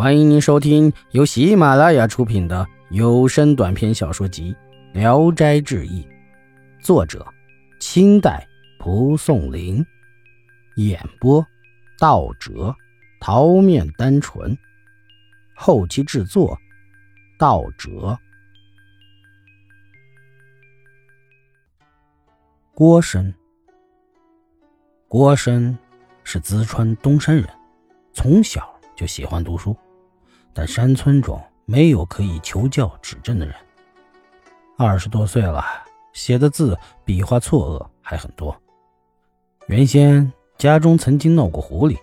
欢迎您收听由喜马拉雅出品的有声短篇小说集《聊斋志异》，作者：清代蒲松龄，演播：道哲、桃面单纯，后期制作：道哲。郭生，郭生是淄川东山人，从小就喜欢读书。但山村中没有可以求教指正的人。二十多岁了，写的字笔画错愕还很多。原先家中曾经闹过狐狸，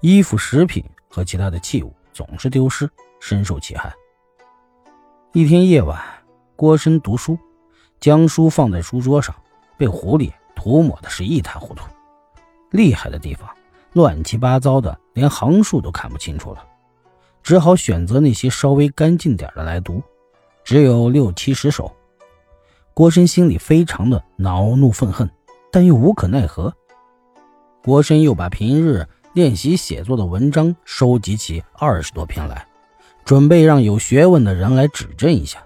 衣服、食品和其他的器物总是丢失，深受其害。一天夜晚，郭生读书，将书放在书桌上，被狐狸涂抹的是一塌糊涂。厉害的地方，乱七八糟的，连行数都看不清楚了。只好选择那些稍微干净点的来读，只有六七十首。郭生心里非常的恼怒愤恨，但又无可奈何。郭生又把平日练习写作的文章收集起二十多篇来，准备让有学问的人来指正一下。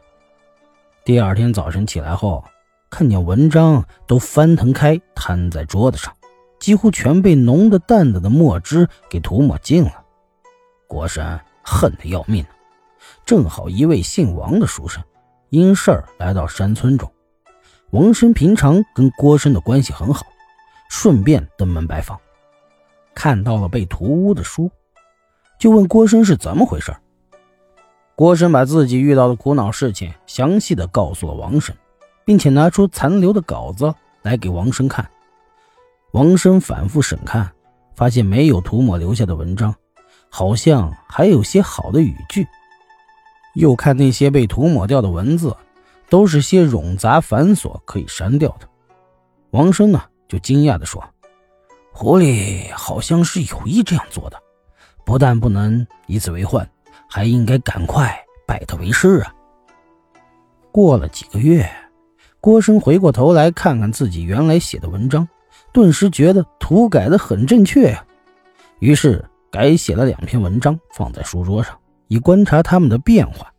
第二天早晨起来后，看见文章都翻腾开，摊在桌子上，几乎全被浓的淡的的墨汁给涂抹尽了。郭生。恨得要命呢，正好一位姓王的书生因事儿来到山村中。王生平常跟郭生的关系很好，顺便登门拜访，看到了被涂污的书，就问郭生是怎么回事。郭生把自己遇到的苦恼事情详细的告诉了王生，并且拿出残留的稿子来给王生看。王生反复审看，发现没有涂抹留下的文章。好像还有些好的语句，又看那些被涂抹掉的文字，都是些冗杂繁琐，可以删掉的。王生呢，就惊讶地说：“狐狸好像是有意这样做的，不但不能以此为患，还应该赶快拜他为师啊。”过了几个月，郭生回过头来看看自己原来写的文章，顿时觉得涂改的很正确呀，于是。改写了两篇文章，放在书桌上，以观察他们的变化。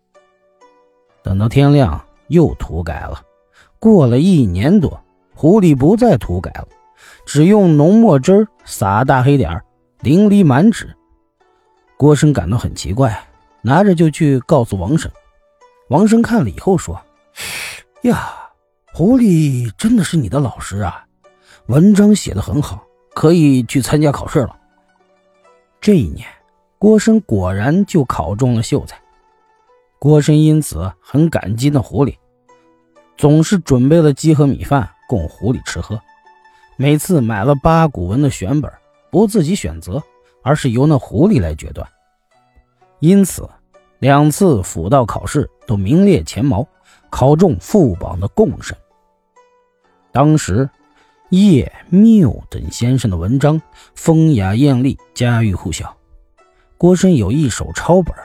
等到天亮，又涂改了。过了一年多，狐狸不再涂改了，只用浓墨汁撒大黑点淋漓满纸。郭生感到很奇怪，拿着就去告诉王生。王生看了以后说：“呀，狐狸真的是你的老师啊，文章写得很好，可以去参加考试了。”这一年，郭生果然就考中了秀才。郭生因此很感激那狐狸，总是准备了鸡和米饭供狐狸吃喝。每次买了八股文的选本，不自己选择，而是由那狐狸来决断。因此，两次辅道考试都名列前茅，考中副榜的贡生。当时。叶缪等先生的文章风雅艳丽，家喻户晓。郭生有一手抄本，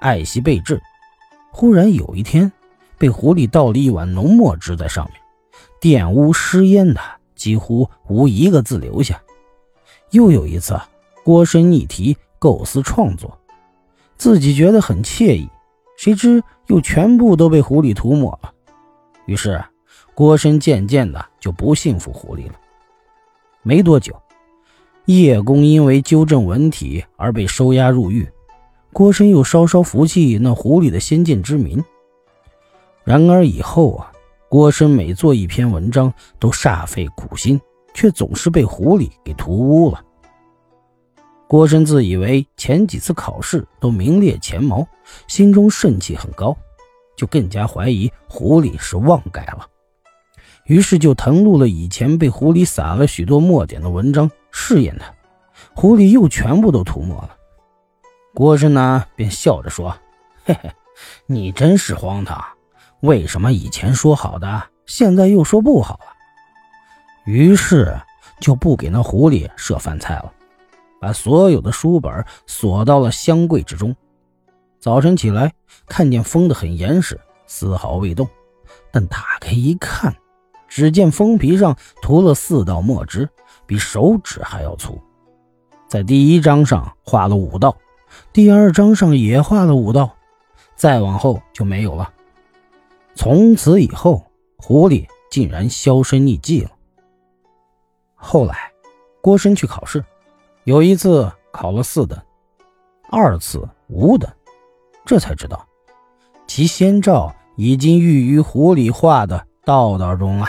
爱惜备至。忽然有一天，被狐狸倒了一碗浓墨汁在上面，玷污湿烟的，几乎无一个字留下。又有一次，郭生逆题构思创作，自己觉得很惬意，谁知又全部都被狐狸涂抹了。于是。郭深渐渐的就不信服狐狸了。没多久，叶公因为纠正文体而被收押入狱，郭深又稍稍服气那狐狸的先见之明。然而以后啊，郭深每做一篇文章都煞费苦心，却总是被狐狸给涂污了。郭深自以为前几次考试都名列前茅，心中盛气很高，就更加怀疑狐狸是妄改了。于是就誊录了以前被狐狸撒了许多墨点的文章，试验他。狐狸又全部都涂抹了。郭生呢，便笑着说：“嘿嘿，你真是荒唐！为什么以前说好的，现在又说不好了？”于是就不给那狐狸设饭菜了，把所有的书本锁到了箱柜之中。早晨起来，看见封得很严实，丝毫未动，但打开一看。只见封皮上涂了四道墨汁，比手指还要粗。在第一张上画了五道，第二章上也画了五道，再往后就没有了。从此以后，狐狸竟然销声匿迹了。后来，郭生去考试，有一次考了四等，二次五等，这才知道，其先兆已经寓于狐狸画的道道中了。